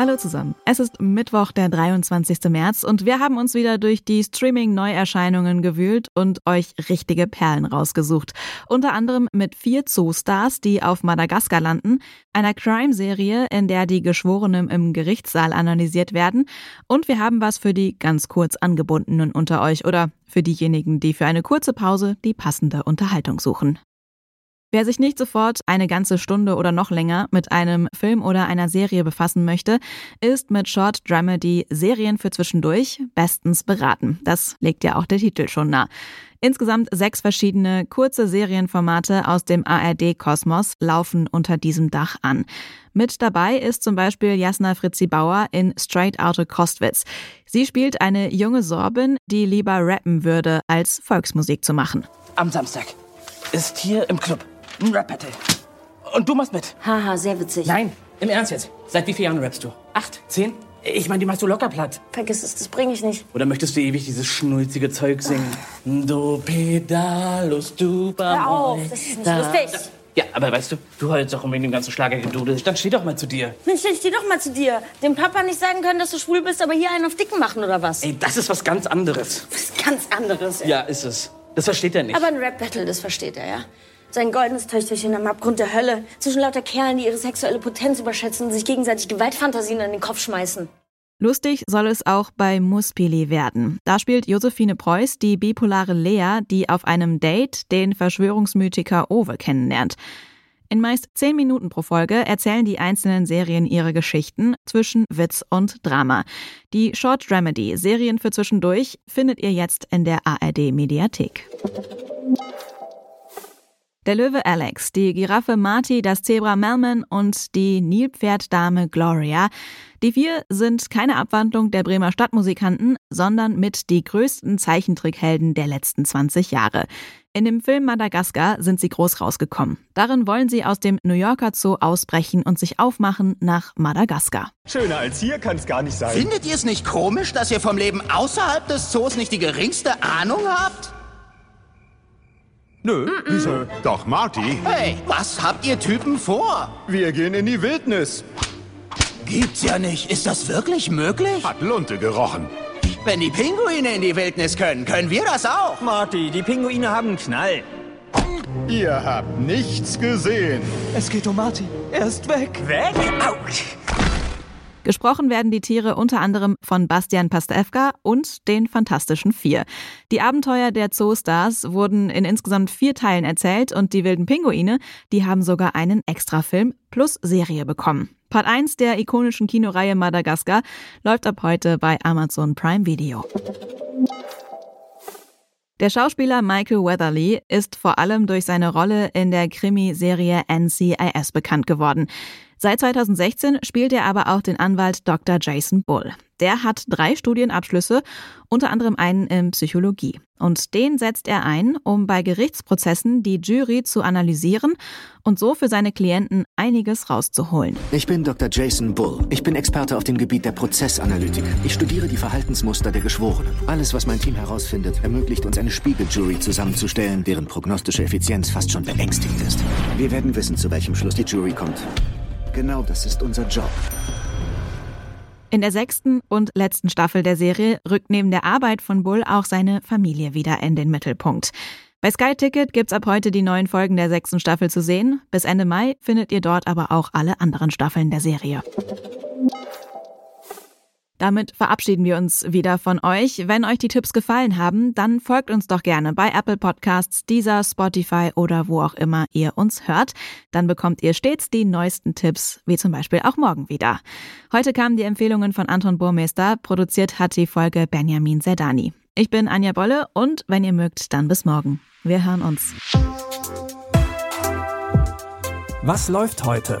Hallo zusammen. Es ist Mittwoch, der 23. März und wir haben uns wieder durch die Streaming-Neuerscheinungen gewühlt und euch richtige Perlen rausgesucht. Unter anderem mit vier Zoostars, die auf Madagaskar landen, einer Crime-Serie, in der die Geschworenen im Gerichtssaal analysiert werden und wir haben was für die ganz kurz angebundenen unter euch oder für diejenigen, die für eine kurze Pause die passende Unterhaltung suchen. Wer sich nicht sofort eine ganze Stunde oder noch länger mit einem Film oder einer Serie befassen möchte, ist mit Short Dramedy Serien für zwischendurch bestens beraten. Das legt ja auch der Titel schon nah. Insgesamt sechs verschiedene kurze Serienformate aus dem ARD-Kosmos laufen unter diesem Dach an. Mit dabei ist zum Beispiel Jasna Fritzi Bauer in Straight Outta Kostwitz. Sie spielt eine junge Sorbin, die lieber rappen würde, als Volksmusik zu machen. Am Samstag ist hier im Club ein Rap-Battle. Und du machst mit. Haha, sehr witzig. Nein, im Ernst jetzt. Seit wie vielen Jahren rappst du? Acht? Zehn? Ich meine, die machst du locker platt. Vergiss es, das bringe ich nicht. Oder möchtest du ewig dieses schnulzige Zeug singen? Do pedalus du Hör auf, das ist nicht lustig. Ja, aber weißt du, du heulst doch um dem ganzen Schlagergedudel. Dann steh doch mal zu dir. Mensch, stell dir doch mal zu dir. Dem Papa nicht sagen können, dass du schwul bist, aber hier einen auf Dicken machen oder was? Ey, das ist was ganz anderes. Was ganz anderes. ey. Ja, ist es. Das versteht er nicht. Aber ein Rap-Battle, das versteht er, ja? Sein goldenes Töchterchen am Abgrund der Hölle. Zwischen lauter Kerlen, die ihre sexuelle Potenz überschätzen und sich gegenseitig Gewaltfantasien an den Kopf schmeißen. Lustig soll es auch bei Muspili werden. Da spielt Josephine Preuß die bipolare Lea, die auf einem Date den Verschwörungsmythiker Owe kennenlernt. In meist zehn Minuten pro Folge erzählen die einzelnen Serien ihre Geschichten zwischen Witz und Drama. Die Short Dramedy Serien für zwischendurch findet ihr jetzt in der ARD Mediathek. Der Löwe Alex, die Giraffe Marty, das Zebra Melman und die Nilpferddame Gloria. Die vier sind keine Abwandlung der Bremer Stadtmusikanten, sondern mit die größten Zeichentrickhelden der letzten 20 Jahre. In dem Film Madagaskar sind sie groß rausgekommen. Darin wollen sie aus dem New Yorker Zoo ausbrechen und sich aufmachen nach Madagaskar. Schöner als hier kann's gar nicht sein. Findet ihr es nicht komisch, dass ihr vom Leben außerhalb des Zoos nicht die geringste Ahnung habt? Nö, wieso? Doch, Marty, Hey, was habt ihr Typen vor? wir gehen in die Wildnis. Gibt's ja nicht. Ist das wirklich möglich? Hat Lunte gerochen. Wenn die Pinguine in die Wildnis können, können wir das auch. Marty, die Pinguine haben einen Knall. Ihr habt nichts gesehen. Es geht um Marty. Er ist weg. Weg? Autsch. Gesprochen werden die Tiere unter anderem von Bastian Pastewka und den Fantastischen Vier. Die Abenteuer der Zoostars wurden in insgesamt vier Teilen erzählt und die wilden Pinguine, die haben sogar einen Extrafilm plus Serie bekommen. Part 1 der ikonischen Kinoreihe Madagaskar läuft ab heute bei Amazon Prime Video. Der Schauspieler Michael Weatherly ist vor allem durch seine Rolle in der Krimiserie NCIS bekannt geworden. Seit 2016 spielt er aber auch den Anwalt Dr. Jason Bull. Der hat drei Studienabschlüsse, unter anderem einen in Psychologie. Und den setzt er ein, um bei Gerichtsprozessen die Jury zu analysieren und so für seine Klienten einiges rauszuholen. Ich bin Dr. Jason Bull. Ich bin Experte auf dem Gebiet der Prozessanalytik. Ich studiere die Verhaltensmuster der Geschworenen. Alles, was mein Team herausfindet, ermöglicht uns eine Spiegeljury zusammenzustellen, deren prognostische Effizienz fast schon beängstigend ist. Wir werden wissen, zu welchem Schluss die Jury kommt. Genau das ist unser Job. In der sechsten und letzten Staffel der Serie rückt neben der Arbeit von Bull auch seine Familie wieder in den Mittelpunkt. Bei Sky Ticket gibt's ab heute die neuen Folgen der sechsten Staffel zu sehen. Bis Ende Mai findet ihr dort aber auch alle anderen Staffeln der Serie. Damit verabschieden wir uns wieder von euch. Wenn euch die Tipps gefallen haben, dann folgt uns doch gerne bei Apple Podcasts, Deezer, Spotify oder wo auch immer ihr uns hört. Dann bekommt ihr stets die neuesten Tipps, wie zum Beispiel auch morgen wieder. Heute kamen die Empfehlungen von Anton Burmeister, produziert hat die Folge Benjamin Zerdani. Ich bin Anja Bolle und wenn ihr mögt, dann bis morgen. Wir hören uns. Was läuft heute?